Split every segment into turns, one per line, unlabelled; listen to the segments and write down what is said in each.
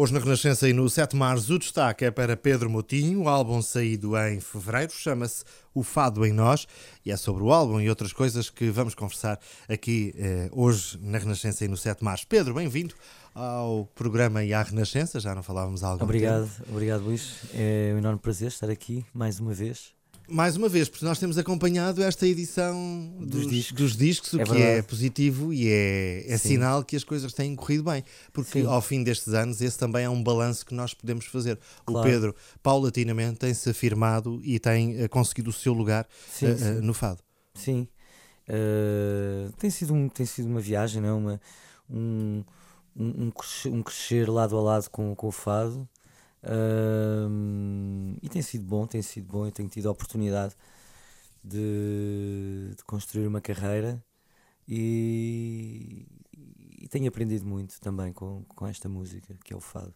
Hoje na Renascença e no 7 Mares o destaque é para Pedro Motinho, o álbum saído em fevereiro, chama-se O Fado em Nós e é sobre o álbum e outras coisas que vamos conversar aqui eh, hoje na Renascença e no 7 Mares. Pedro, bem-vindo ao programa e à Renascença, já não falávamos há algum
obrigado,
tempo.
Obrigado, Luís. É um enorme prazer estar aqui mais uma vez
mais uma vez, porque nós temos acompanhado esta edição dos, dos, discos. dos discos. o
é
que
verdade.
é positivo e é, é sinal que as coisas têm corrido bem. Porque
Sim.
ao fim destes anos, esse também é um balanço que nós podemos fazer.
Claro.
O Pedro, paulatinamente, tem-se afirmado e tem uh, conseguido o seu lugar
sim,
uh,
sim.
no Fado.
Sim. Uh, tem, sido um, tem sido uma viagem, não é? uma, um, um, crescer, um crescer lado a lado com, com o Fado. Uh, tem sido bom, tem sido bom. Eu tenho tido a oportunidade de, de construir uma carreira e, e, tenho aprendido muito também com, com esta música que é o Fado.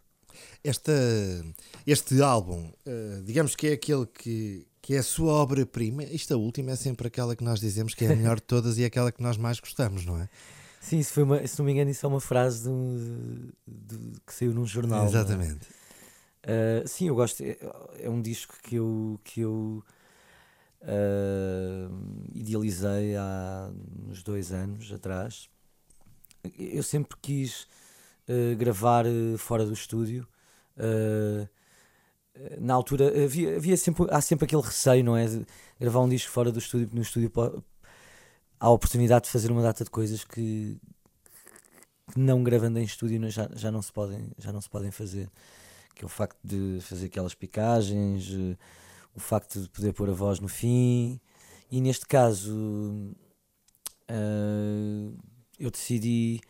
Esta, este álbum, uh, digamos que é aquele que, que é a sua obra-prima. Esta última é sempre aquela que nós dizemos que é a melhor de todas e é aquela que nós mais gostamos, não é?
Sim, isso foi uma, se não me engano, isso é uma frase que saiu num jornal.
Exatamente.
Uh, sim, eu gosto. É, é, um disco que eu, que eu uh, idealizei há uns dois anos atrás. Eu sempre quis uh, gravar fora do estúdio. na altura havia, havia sempre, há sempre aquele receio, não é? De gravar um disco fora do estúdio, porque no estúdio há a oportunidade de fazer uma data de coisas que, que não gravando em estúdio já, já, não se podem, já não se podem fazer que é o facto de fazer aquelas picagens, uh, o facto de poder pôr a voz no fim. E neste caso, uh, eu decidi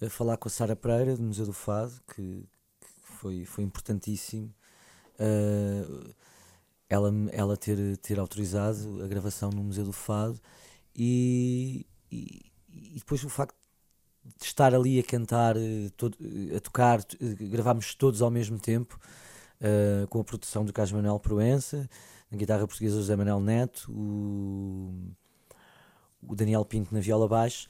uh, falar com a Sara Pereira, do Museu do Fado, que, que foi, foi importantíssimo. ela, ela ter, ter autorizado a gravação no Museu do Fado e, e, e depois o facto de estar ali a cantar, todo, a tocar, gravámos todos ao mesmo tempo, uh, com a produção do Carlos Manuel Proença, na guitarra portuguesa José Manuel Neto, o, o Daniel Pinto na viola baixo,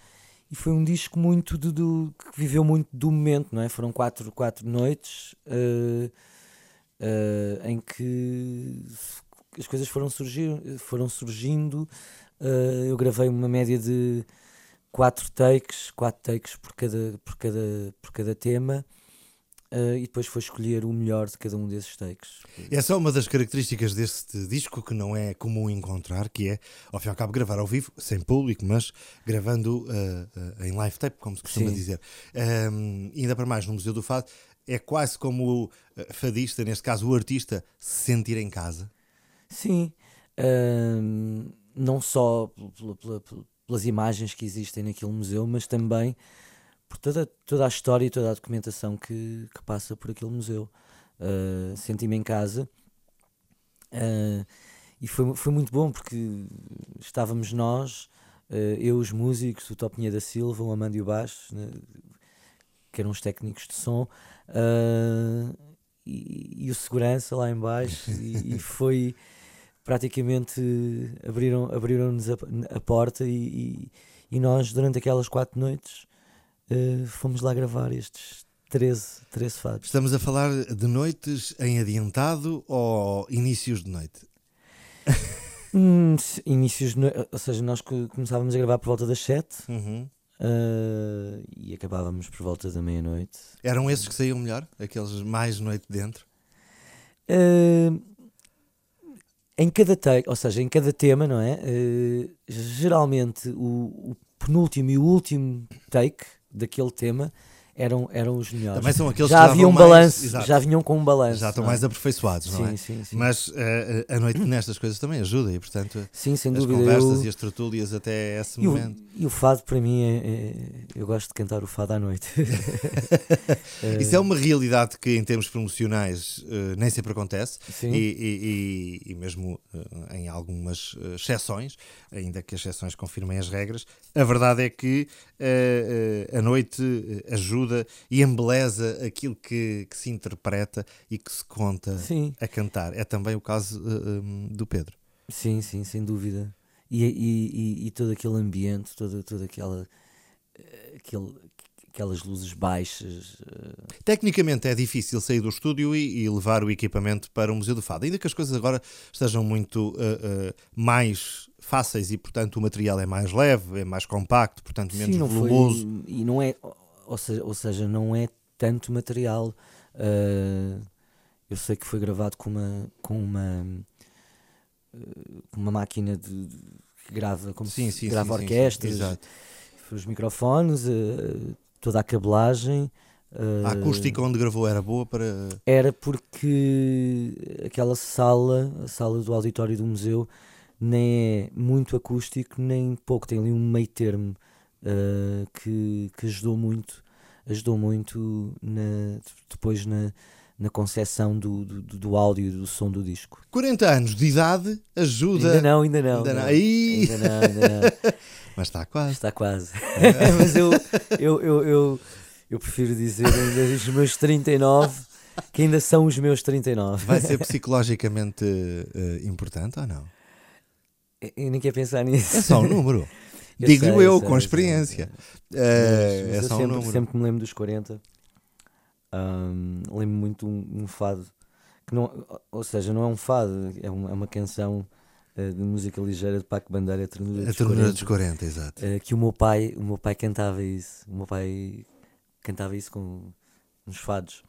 e foi um disco muito do, do, que viveu muito do momento, não é? Foram quatro, quatro noites uh, uh, em que as coisas foram, surgir, foram surgindo. eu gravei uma média de quatro takes, quatro takes por cada, por cada, por cada tema. Uh, e depois foi escolher o melhor de cada um desses takes.
Essa é uma das características deste disco que não é comum encontrar, que é, ao fim e ao cabo, gravar ao vivo, sem público, mas gravando uh, uh, em live tape, como se costuma
Sim.
dizer. Um, ainda para mais, no Museu do Fado, é quase como o fadista, neste caso o artista, se sentir em casa.
Sim, um, não só pela, pela, pela pelas imagens que existem naquele museu, mas também por toda, toda a história e toda a documentação que, que passa por aquele museu. Uh, Senti-me em casa uh, e foi, foi muito bom porque estávamos nós, uh, eu, os músicos, o Topinha da Silva, o Amândio Baixo, né, que eram os técnicos de som, e, e, o segurança lá embaixo e, e foi praticamente abriram, abriram-nos a, a porta e, e, e, nós, durante aquelas quatro noites, uh, fomos lá gravar estes 13, 13 fados.
Estamos a falar de noites em adiantado ou inícios de noite?
hum, inícios de noite, ou seja, nós começávamos a gravar por volta das 7
uhum.
uh, e acabávamos por volta da meia-noite.
Eram esses que saíam melhor? Aqueles mais noite dentro?
Uh, em cada take, ou seja, em cada tema, não é? Uh, geralmente o, o, penúltimo e o último take daquele tema eram, eram os melhores.
Também são aqueles
já
que
havia um balanço, já vinham com um balanço.
Já estão
é?
mais aperfeiçoados, não
sim,
é?
Sim, sim.
Mas uh, a noite nestas coisas também ajuda e, portanto,
sim, sem
as
dúvida.
conversas
eu...
e as tertúlias até esse
e
momento.
O, e o fado para mim é, é, Eu gosto de cantar o fado à noite.
Isso é uma realidade que, em termos promocionais, uh, nem sempre acontece. E, e, e, e mesmo uh, em algumas exceções, ainda que as exceções confirmem as regras, a verdade é que a noite ajuda e embeleza aquilo que, que, se interpreta e que se conta
sim.
a cantar. É também o caso um, do Pedro.
Sim, sim, sem dúvida. E, e, e, e todo aquele ambiente, toda, toda aquela aquele, aquelas luzes baixas. Uh...
Tecnicamente é difícil sair do estúdio e, e, levar o equipamento para o Museu do Fado, ainda que as coisas agora estejam muito uh, uh, mais fáceis e, portanto, o material é mais leve, é mais compacto, portanto, menos Sim, volumoso.
Foi, e não é, ou seja, ou seja, não é tanto material. eu sei que foi gravado com uma, com uma, uma máquina de, de que grava como sim, sim, grava sim, orquestras. Os microfones, uh, toda a cabelagem.
Uh, a acústica onde gravou era boa para.
Era porque aquela sala, a sala do auditório do museu, nem é muito acústico, nem pouco. Tem ali um meio termo uh, que, que ajudou muito, ajudou muito na, depois na, na concepção do, do, do áudio e do som do disco.
40 anos de idade ajuda.
Ainda não, ainda não. Ainda não. Ainda não, ainda não.
Mas está quase.
Está quase. Mas eu, eu, eu, eu, eu prefiro dizer ainda os meus 39, que ainda são os meus 39.
Vai ser psicologicamente uh, importante ou não?
Eu nem quero pensar nisso.
É só um número. Eu Digo sei, eu, sei, com experiência.
Sei, uh, é só sempre, um número. Sempre me lembro dos 40. Um, lembro muito um, um, fado que não, ou seja, não é um fado, é uma, é uma canção uh, de música ligeira de Paco Bandeira, a Ternura,
a dos, 40, dos 40, exato.
Uh, que o meu pai, o meu pai cantava isso, o meu pai cantava isso com uns fados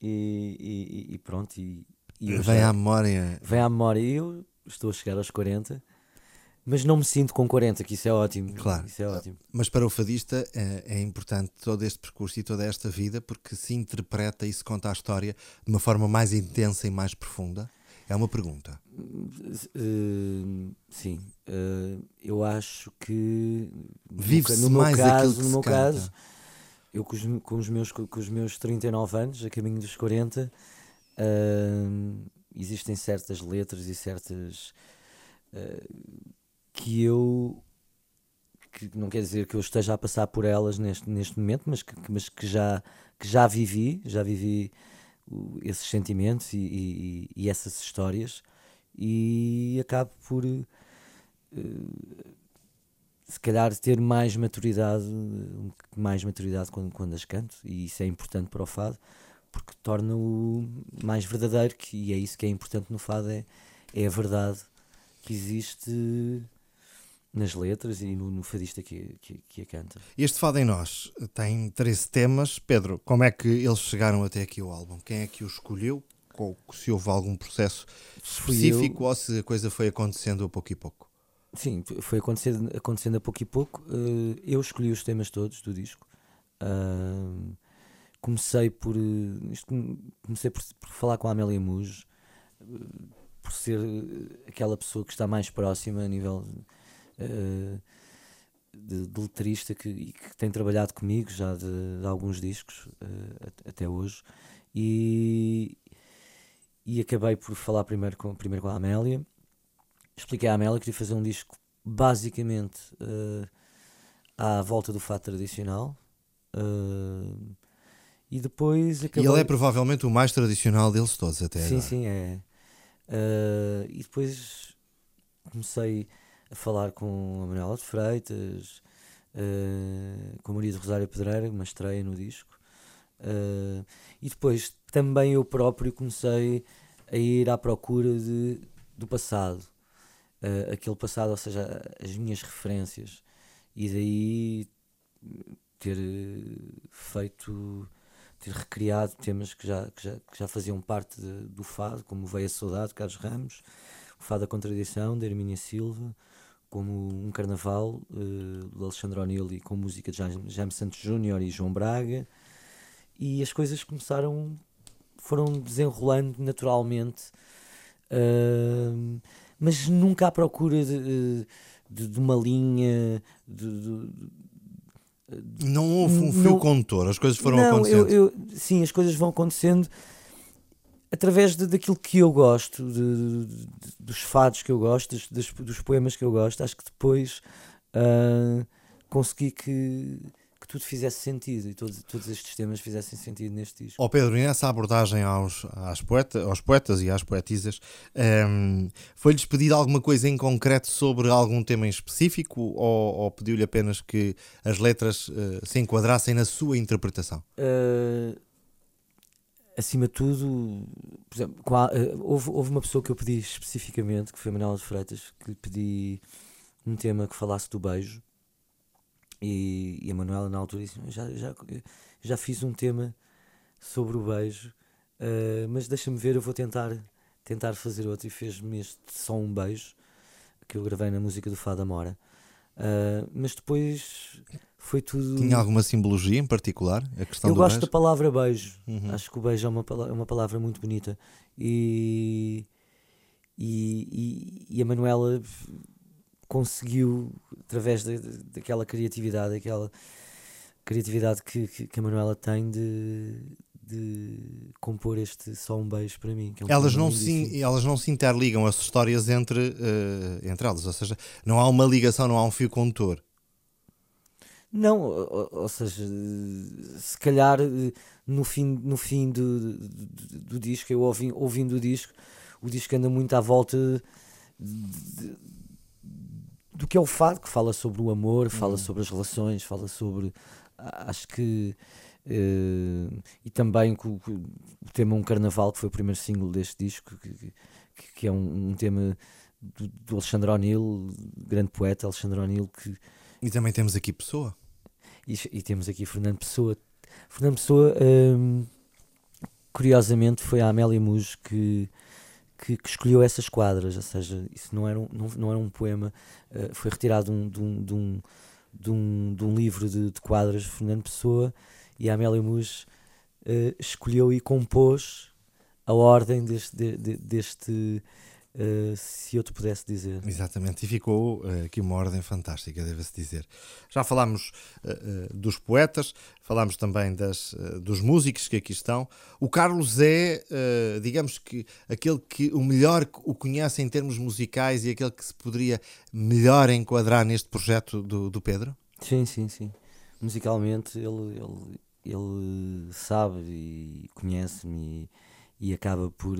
e, e, e pronto. E,
e vem já, à memória.
Vem à memória e eu estou a chegar aos 40 mas não me sinto com 40, que isso é ótimo.
Claro.
Isso é ótimo.
Mas para o fadista é, é, importante todo este percurso e toda esta vida porque se interpreta e se conta a história de uma forma mais intensa e mais profunda? É uma pergunta.
Uh, sim. Uh, eu acho que.
Vive-se no, no mais caso, que no meu canta. caso,
eu com os, com, os meus, com os meus 39 anos, a caminho dos 40, uh, existem certas letras e certas que eu que não quer dizer que eu esteja a passar por elas neste, neste momento, mas que, mas que, já, que já vivi, já vivi esses sentimentos e, e, e essas histórias e acabo por uh, se calhar ter mais maturidade, mais maturidade quando, quando as canto, e isso é importante para o fado, porque torna-o mais verdadeiro, que, e é isso que é importante no fado, é, é a verdade que existe nas letras e no, no fadista que, que, que, a canta.
Este Fado em Nós tem 13 temas. Pedro, como é que eles chegaram até aqui ao álbum? Quem é que o escolheu? Ou se houve algum processo específico eu... ou se a coisa foi acontecendo a pouco e pouco?
Sim, foi acontecendo, acontecendo a pouco e pouco. Eh, eu escolhi os temas todos do disco. comecei por comecei por, por, falar com a Amélia Muj eh, por ser aquela pessoa que está mais próxima a nível uh, de, de letrista que, que, tem trabalhado comigo já de, de alguns discos uh, até hoje e, e acabei por falar primeiro com, primeiro com a Amélia expliquei à Amélia que queria fazer um disco basicamente uh, à volta do fato tradicional uh, e depois
acabei... E ele é provavelmente o mais tradicional deles todos até
Sim,
agora.
sim, é. Uh, e depois comecei a falar com a Manuela de Freitas, uh, com a Maria de Rosário Pedreira, uma estreia no disco. Uh, e depois também eu próprio comecei a ir à procura de, do passado. Uh, aquele passado, ou seja, as minhas referências. E daí ter feito, ter recriado temas que já, que já, que já faziam parte de, do fado, como Veio a Saudade, de Carlos Ramos, o Fado da Contradição, de Hermínia Silva, como um carnaval uh, de Alexandre O'Neill e com música de Jaime Santos Júnior e João Braga e as coisas começaram foram desenrolando naturalmente uh, mas nunca à procura de, de, de uma linha de, de,
não houve um fio não, condutor, as coisas foram não, acontecendo.
eu, eu, sim, as coisas vão acontecendo através de, daquilo que eu gosto, de, de, dos fados que eu gosto, dos, dos, poemas que eu gosto, acho que depois uh, consegui que, que, tudo fizesse sentido e todos, todos estes temas fizessem sentido neste disco.
Ó oh Pedro, e nessa abordagem aos, às poeta, aos poetas e às poetisas, um, ehm, foi-lhes pedido alguma coisa em concreto sobre algum tema em específico ou, ou pediu-lhe apenas que as letras uh, se enquadrassem na sua interpretação?
Uh, acima de tudo, por exemplo, uh, houve, houve uma pessoa que eu pedi especificamente, que foi a Manuela de Freitas, que lhe pedi um tema que falasse do beijo e, e a Manuela na altura disse: já, já, já fiz um tema sobre o beijo, uh, mas deixa-me ver, eu vou tentar, tentar fazer outro. E fez-me este Só um Beijo, que eu gravei na música do Fada Mora. Uh, mas depois foi tudo.
Tinha alguma simbologia em particular? A questão
eu gosto
beijo?
da palavra beijo. Uhum. Acho que o beijo é uma, é uma palavra muito bonita. E, e, e, e a Manuela conseguiu, através de, de, daquela criatividade, aquela criatividade que, que, que a Manuela tem de, de compor este Só um Beijo para mim.
É um elas, não se, elas não se interligam as histórias entre, uh, entre elas, ou seja, não há uma ligação, não há um fio condutor.
Não, ou, ou, seja, se calhar eh, no fim, no fim do, do, do disco, eu ouvi, ouvindo o disco, o disco anda muito à volta de, do que é o fado, que fala sobre o amor, fala uhum. sobre as relações, fala sobre. Acho que. Uh, e também com, com, o tema Um Carnaval, que foi o primeiro single deste disco, que, que, que é um, um tema do, do, Alexandre O'Neill, grande poeta Alexandre O'Neill. Que,
e também temos aqui Pessoa.
E, e temos aqui Fernando Pessoa. Fernando Pessoa, um, curiosamente, foi a Amélia Muj que que, que, escolheu essas quadras, ou seja, isso não era um, não, não era um poema, uh, foi retirado de um, de um, de um, de um, livro de, de, quadras de Fernando Pessoa e a Amélia Mus uh, escolheu e compôs a ordem deste, de, de, deste Uh, se eu te pudesse dizer.
Exatamente, e ficou uh, aqui uma ordem fantástica, deve-se dizer. Já falámos uh, dos poetas, falámos também das, dos músicos que aqui estão. O Carlos é, digamos que, aquele que o melhor o conhece em termos musicais e aquele que se poderia melhor enquadrar neste projeto do, do Pedro?
Sim, sim, sim. Musicalmente ele, ele, ele sabe e conhece-me e, e acaba por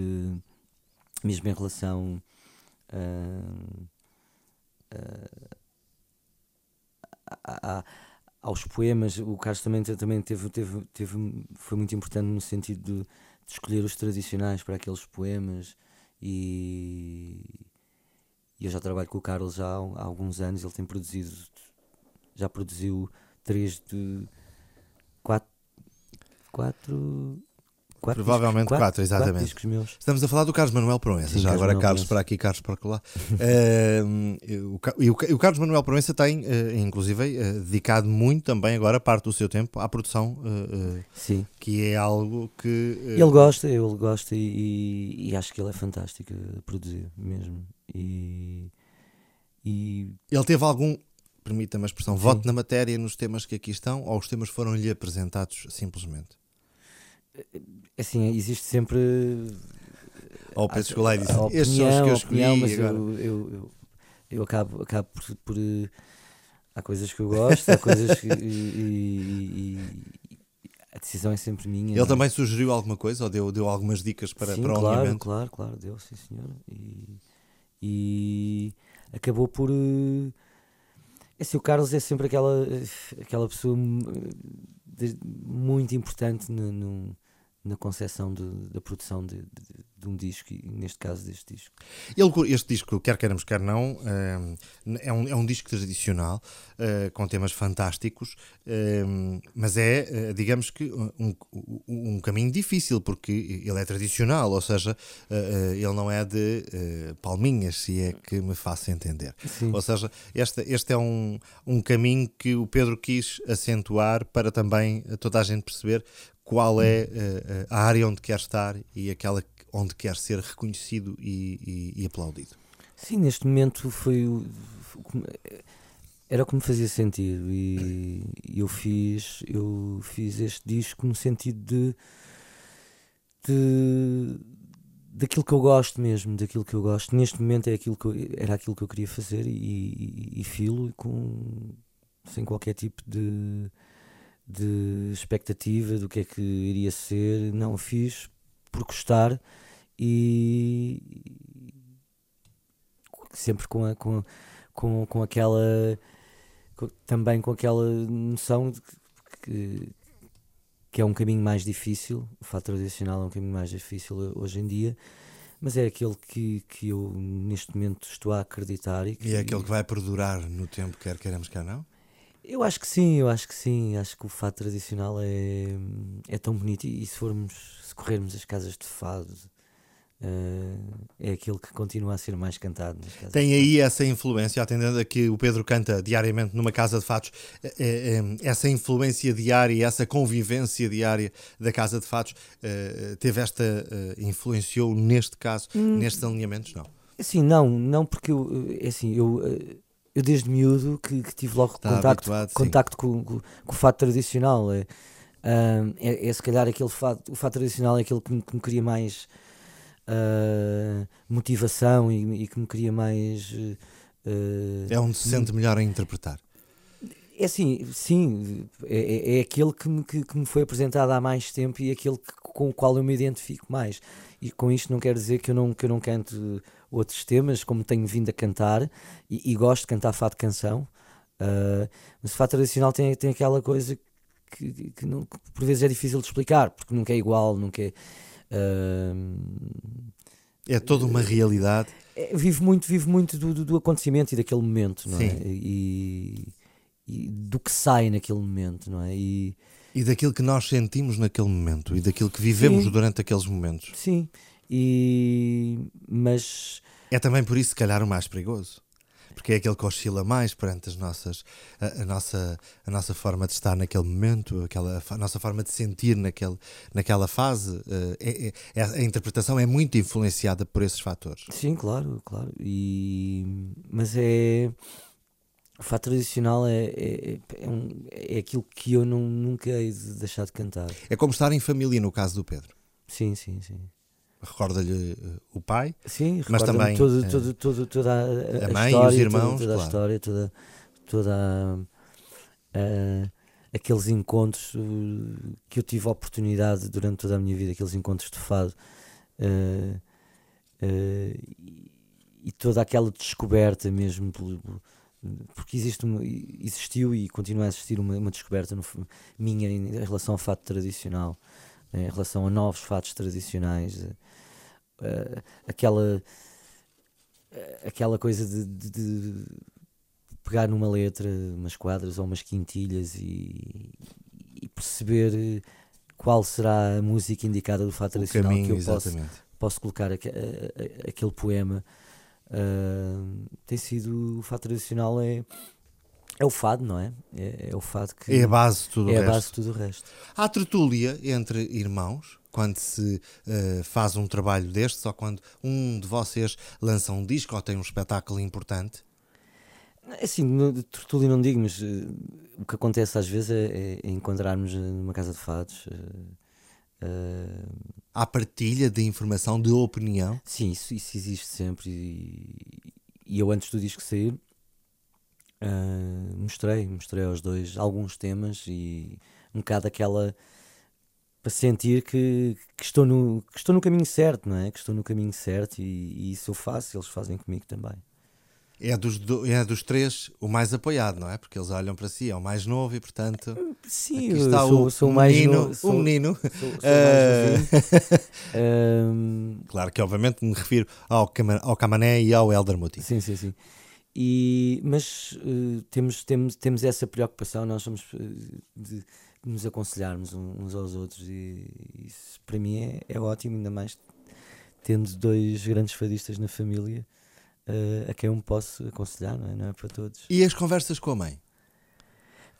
mesmo em relação uh, uh, a, aos poemas, o Carlos também, também teve, teve, teve, foi muito importante no sentido de, de escolher os tradicionais para aqueles poemas e, e eu já trabalho com o Carlos há, há, alguns anos, ele tem produzido, já produziu três de quatro, quatro
Quatro Provavelmente discos, quatro, exatamente.
Quatro
Estamos a falar do Carlos Manuel Proença, Sim, já agora Manuel Carlos para aqui, Carlos para lá. uh, o, o, Carlos Manuel Proença tem, uh, inclusive, uh, dedicado muito também agora parte do seu tempo à produção,
Sim.
que é algo que.
Ele gosta, ele gosta e, e, e, acho que ele é fantástico a produzir mesmo. E, e...
Ele teve algum, permita-me a expressão, Sim. voto na matéria nos temas que aqui estão ou os temas foram-lhe apresentados simplesmente?
Assim, existe sempre.
Ou oh, Pedro Escolar disse: Estes são os que eu escolhi.
Opinião, mas agora... eu, eu, eu, eu, acabo, acabo por, por. Há coisas que eu gosto, há coisas que. e, e, a decisão é sempre minha.
Ele também sugeriu alguma coisa ou deu, deu algumas dicas para,
sim,
para o
claro,
alinhamento?
Claro, claro, deu, sim senhor. E, e acabou por. É assim, o Carlos é sempre aquela, aquela pessoa muito importante no, no na concepção da produção de, de, de, um disco, e neste caso deste disco.
Ele, este disco, quer queiramos, quer não, eh, é um, é um disco tradicional, eh, com temas fantásticos, eh, mas é, digamos que, um, um caminho difícil, porque ele é tradicional, ou seja, ele não é de palminhas, se é que me faço entender.
Sim.
Ou seja, este, este é um, um caminho que o Pedro quis acentuar para também toda a gente perceber qual é a área onde quer estar e aquela onde quer ser reconhecido e, e, e aplaudido.
Sim, neste momento foi, era o que me fazia sentido e eu fiz eu fiz este disco no sentido de, de daquilo que eu gosto mesmo, daquilo que eu gosto. Neste momento é aquilo que eu, era aquilo que eu queria fazer e, e, e filo com sem qualquer tipo de de expectativa do que é que iria ser. Não, fiz por gostar e sempre com, a, com, com, com aquela com, também com aquela noção de que, que é um caminho mais difícil, o fato tradicional é um caminho mais difícil hoje em dia, mas é aquele que, que eu neste momento estou a acreditar. E, que,
e é aquele que vai perdurar no tempo, quer queiramos, quer não?
Eu acho que sim, eu acho que sim. Acho que o fado tradicional é, é tão bonito. E, e se formos, se corrermos as casas de fado, uh, é aquele que continua a ser mais cantado.
Tem aí essa influência, atendendo a que o Pedro canta diariamente numa casa de fados, é, é, essa influência diária, essa convivência diária da casa de fados, uh, teve esta, uh, influenciou neste caso, hum, nestes alinhamentos? Não.
Sim, não, não, porque eu, é assim, eu eu desde miúdo que, que tive logo Está contacto, contacto com, com, com, o fato tradicional. É, é, é, se calhar aquele fato, o fato tradicional é aquele que me, que me cria mais uh, motivação e, e, que me cria mais.
Uh, é onde se sente melhor a interpretar.
É assim, sim, é, é, é aquele que me, que, que, me foi apresentado há mais tempo e aquele que, com o qual eu me identifico mais. E com isto não quer dizer que eu não, que eu não canto outros temas, como tenho vindo a cantar, e, e gosto de cantar fado canção, uh, mas o fado tradicional tem, tem aquela coisa que, que, não, que, por vezes é difícil de explicar, porque nunca é igual, nunca é. Uh,
é toda uma realidade.
É, vive muito, vive muito do, do, do, acontecimento e daquele momento, não é? E, e, do que sai naquele momento, não é? E,
e daquilo que nós sentimos naquele momento e daquilo que vivemos sim, durante aqueles momentos.
Sim, e, mas.
É também por isso, se calhar, o mais perigoso. Porque é aquele que oscila mais perante as nossas, a, a, nossa, a nossa forma de estar naquele momento, aquela, a nossa forma de sentir naquele, naquela fase. Eh, é, é, a interpretação é muito influenciada por esses fatores.
Sim, claro, claro. E, mas é. O fato tradicional é, é, é, um, é aquilo que eu não, nunca hei de deixar de cantar.
É como estar em família, no caso do Pedro.
Sim, sim, sim
recorda-lhe uh, o pai,
Sim,
mas também
todo, uh, todo, todo, toda a,
a, mãe
história,
e os irmãos,
toda, toda
claro.
a história, toda, toda uh, aqueles encontros que eu tive a oportunidade durante toda a minha vida, aqueles encontros de fado e, e, toda aquela descoberta mesmo porque existe uma, existiu e continua a existir uma, uma descoberta no, minha em relação ao fato tradicional em relação a novos fatos tradicionais uh, aquela aquela coisa de, de, de, pegar numa letra umas quadras ou umas quintilhas e, e, perceber qual será a música indicada do fato tradicional caminho, que eu exatamente. posso, posso colocar aqu aquele poema uh, tem sido o fato tradicional é é o fado, não é? É, é, o fado que
é a base de tudo
é
o
resto. a base de tudo o resto.
Há tertúlia entre irmãos quando se uh, faz um trabalho destes ou quando um de vocês lança um disco ou tem um espetáculo importante?
É assim, no, tertúlia não digo, mas uh, o que acontece às vezes é, é encontrarmos numa casa de fados. Uh,
Há partilha de informação, de opinião?
Sim, isso, isso existe sempre. E, e eu, antes do disco sair, Uh, mostrei, mostrei aos dois alguns temas e um bocado aquela para sentir que, que, estou no, que estou no caminho certo, não é? Que estou no caminho certo e, e isso eu faço, eles fazem comigo também.
É dos, do, é dos três o mais apoiado, não é? Porque eles olham para si, é o mais novo e, portanto.
Sim, aqui está sou, o, sou o
menino.
Sou,
o menino. Sou,
uh...
claro que, obviamente, me refiro ao, ao Camané e ao Elder Muti.
Sim, sim, sim. E, mas uh, temos, temos, temos essa preocupação, nós somos de, de, nos aconselharmos uns aos outros e isso para mim é, é ótimo, ainda mais tendo dois grandes fadistas na família uh, a quem eu me posso aconselhar, não é? não é para todos.
E as conversas com a mãe?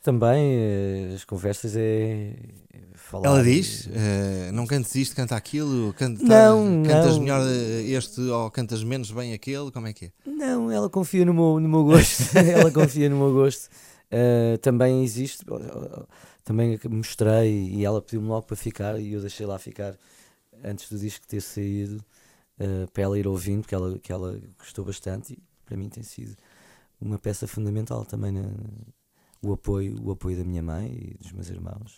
Também eh, as conversas é, é falar.
Ela diz: uh, não cantes isto, canta aquilo, canta,
não,
cantas
não.
melhor este ou cantas menos bem aquele, como é que é?
Não, ela confia no meu, no meu gosto. ela confia no meu gosto. Uh, também existe, também mostrei e ela pediu-me logo para ficar e eu deixei lá ficar antes do disco ter saído uh, para ela ir ouvindo, que ela, que ela gostou bastante e para mim tem sido uma peça fundamental também na o apoio, o apoio da minha mãe e dos meus irmãos.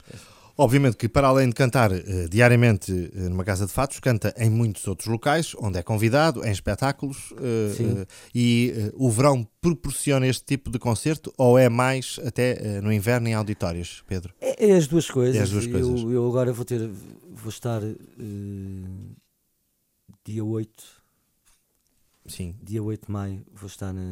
Obviamente que, para além de cantar uh, diariamente uh, numa casa de fatos, canta em muitos outros locais, onde é convidado, em espetáculos. Uh, e o verão proporciona este tipo de concerto ou é mais até no inverno em auditórios, Pedro?
É, é as duas coisas.
É as duas coisas.
Eu, eu, agora vou ter, vou estar dia 8
Sim.
Dia 8 de maio vou estar na,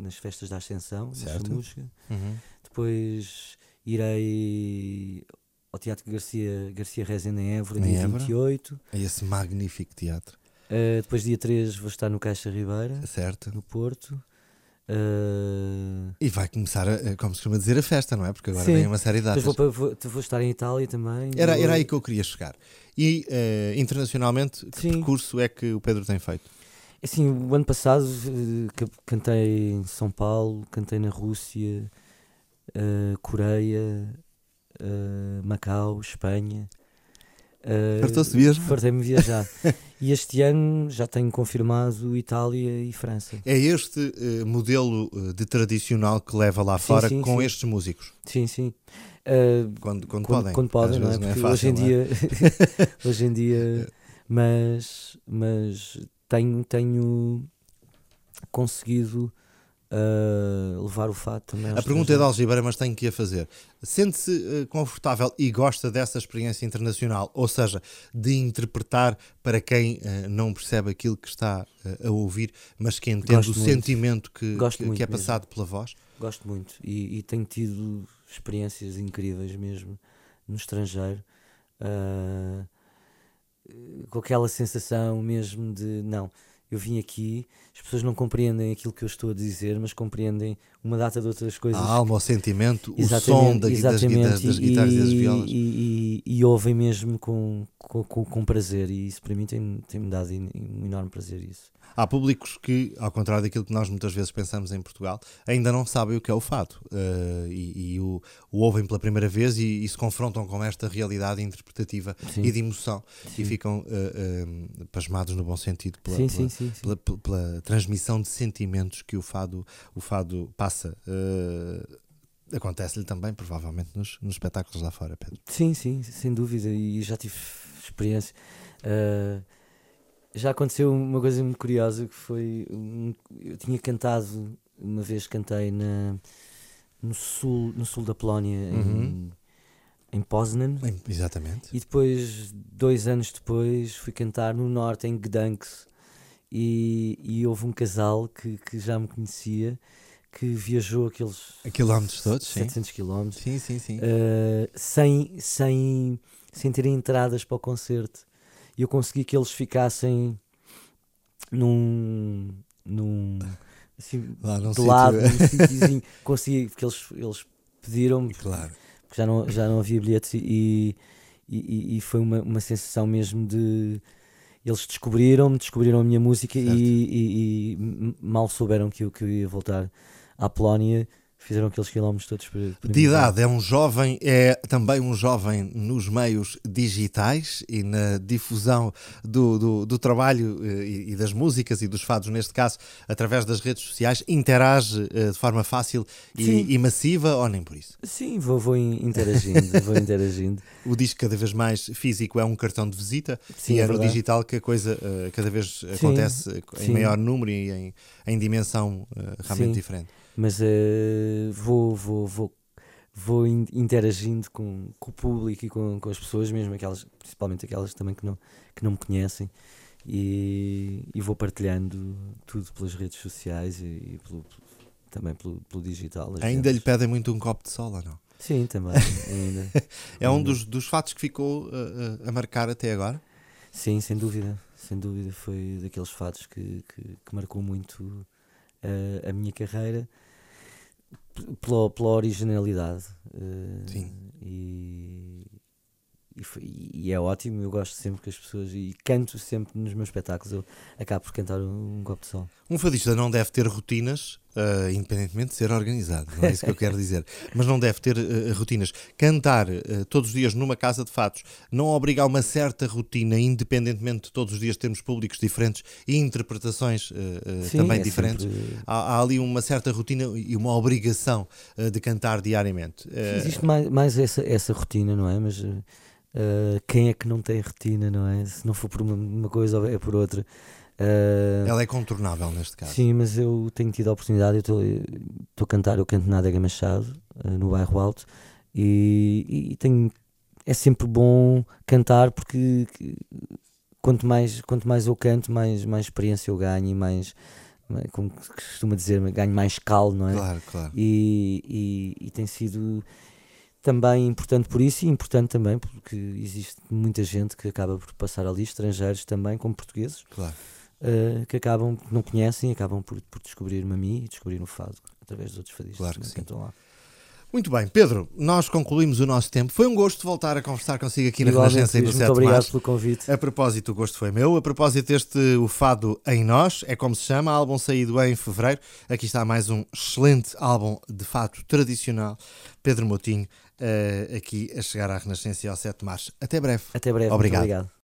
nas festas da Ascensão, certo. música.
Uhum.
Depois irei ao Teatro Garcia, Garcia Rezende em Évora, em dia Évora. 28.
É esse magnífico teatro.
Uh, depois, dia 3, vou estar no Caixa Ribeira,
certo.
no Porto. Uh...
E vai começar, a, como se costuma dizer, a festa, não é? Porque agora Sim. vem uma série de datas.
Vou, vou, vou, estar em Itália também.
Era, era aí que eu queria chegar. E uh, internacionalmente, que Sim. percurso é que o Pedro tem feito?
Assim, o ano passado cantei em São Paulo, cantei na Rússia, uh, Coreia, uh, Macau, Espanha.
Uh, Fartou-se viajar?
Fartei-me viajar. e este ano já tenho confirmado Itália e França.
É este uh, modelo de tradicional que leva lá sim, fora sim, com sim. estes músicos?
Sim, sim.
Uh, quando, quando, quando, podem.
Quando podem, não é? Não é fácil, hoje em dia. É? hoje em dia. Mas, mas tenho, tenho conseguido uh, levar o fato também.
A pergunta é de Algibeira, mas tenho que a fazer. Sente-se uh, confortável e gosta dessa experiência internacional, ou seja, de interpretar para quem uh, não percebe aquilo que está a ouvir, mas que entende Gosto o muito. sentimento que, que, que, é passado mesmo. pela voz?
Gosto muito e, e, tenho tido experiências incríveis mesmo no estrangeiro. Com aquela sensação mesmo de não, eu vim aqui, as pessoas não compreendem aquilo que eu estou a dizer, mas compreendem uma data de outras coisas.
A alma, o sentimento, o som da, das, das, das guitarras e, das violas.
E, e, e, ouvem mesmo com, com, com, prazer, e isso para mim tem-me tem dado um enorme prazer. Isso.
Há públicos que, ao contrário daquilo que nós muitas vezes pensamos em Portugal, ainda não sabem o que é o fado uh, e, e o, o, ouvem pela primeira vez e, e, se confrontam com esta realidade interpretativa sim. e de emoção sim. e ficam uh, uh, pasmados no bom sentido pela, sim, pela, pela, pela, transmissão de sentimentos que o fado, o fado passa. Acontece-lhe também, provavelmente, nos, nos espetáculos lá fora, Pedro.
Sim, sim, sem dúvida, e já tive experiência. Uh, já aconteceu uma coisa muito curiosa que foi eu tinha cantado uma vez cantei na no sul no sul da Polónia uhum. em, em Poznan
exatamente
e depois dois anos depois fui cantar no norte em Gdansk e, e houve um casal que, que já me conhecia que viajou aqueles
a quilómetros todos
700 sim. quilómetros
sim, sim, sim.
Uh, sem, sem, sem ter entradas para o concerto e eu consegui que eles ficassem num. num assim,
Lá
de lado, num sítiozinho. consegui, porque eles, eles pediram-me,
claro.
porque já não, já não havia bilhetes e, e, e foi uma, uma sensação mesmo de. Eles descobriram-me, descobriram a minha música e, e, e, mal souberam que eu, que eu ia voltar à Polónia fizeram aqueles quilómetros todos para,
para De idade, é um jovem, é também um jovem nos meios digitais e na difusão do, do, do trabalho eh, e, e, das músicas e dos fados, neste caso, através das redes sociais, interage eh, de forma fácil e, e, massiva ou nem por isso?
Sim, vou, vou interagindo, vou interagindo.
O disco cada vez mais físico é um cartão de visita Sim, e é, é no digital que a coisa uh, cada vez Sim. acontece em Sim. maior número e em, em dimensão uh, realmente diferente
mas uh, vou, vou, vou, vou interagindo com, com o público e com, com as pessoas, mesmo aquelas, principalmente aquelas também que não, que não me conhecem, e, e vou partilhando tudo pelas redes sociais e, e pelo, também pelo, pelo digital.
Ainda lhe pedem muito um copo de sol ou não?
Sim, também. Ainda,
é um dos, dos fatos que ficou uh, uh, a marcar até agora?
Sim, sem dúvida. Sem dúvida foi daqueles fatos que, que, que marcou muito a minha carreira pela, pela originalidade.
Uh, Sim.
E, e, e, é ótimo. Eu gosto sempre que as pessoas. E canto sempre nos meus espetáculos. Eu acabo por cantar um, um copo de sol.
Um fadista não deve ter rotinas, uh, independentemente de ser organizado, não é isso que eu quero dizer. Mas não deve ter uh, rotinas. Cantar uh, todos os dias numa casa de fatos não obriga a uma certa rotina, independentemente de todos os dias termos públicos diferentes e interpretações Sim, também é diferentes. Sempre... Há, há, ali uma certa rotina e uma obrigação de cantar diariamente.
Existe mais, mais essa, essa rotina, não é? Mas. Quem é que não tem rotina, não é? Se não for por uma, uma coisa, é por outra.
Uh, Ela é contornável neste caso.
Sim, mas eu tenho tido a oportunidade, eu estou a cantar, eu canto na Adega Machado, uh, no bairro Alto, e, e, tenho, é sempre bom cantar porque quanto mais, quanto mais eu canto, mais, mais experiência eu ganho e mais, como costuma dizer, ganho mais calo, não é?
Claro, claro.
E, e, e tem sido também importante por isso e importante também porque existe muita gente que acaba por passar ali, estrangeiros também, como portugueses.
Claro
uh, que acabam, que não conhecem, acabam por, por descobrir-me a mim e descobrir o fado através dos outros fadistas
claro que,
que
estão lá. Muito bem, Pedro, nós concluímos o nosso tempo. Foi um gosto voltar a conversar consigo aqui na Renascença e no 7
Muito obrigado pelo convite.
A propósito, o gosto foi meu. A propósito, este O Fado em Nós, é como se chama, álbum saído em fevereiro. Aqui está mais um excelente álbum de fado tradicional. Pedro Motinho, aqui a chegar à Renascença ao 7 de março. Até breve.
Até breve.
Obrigado.
obrigado.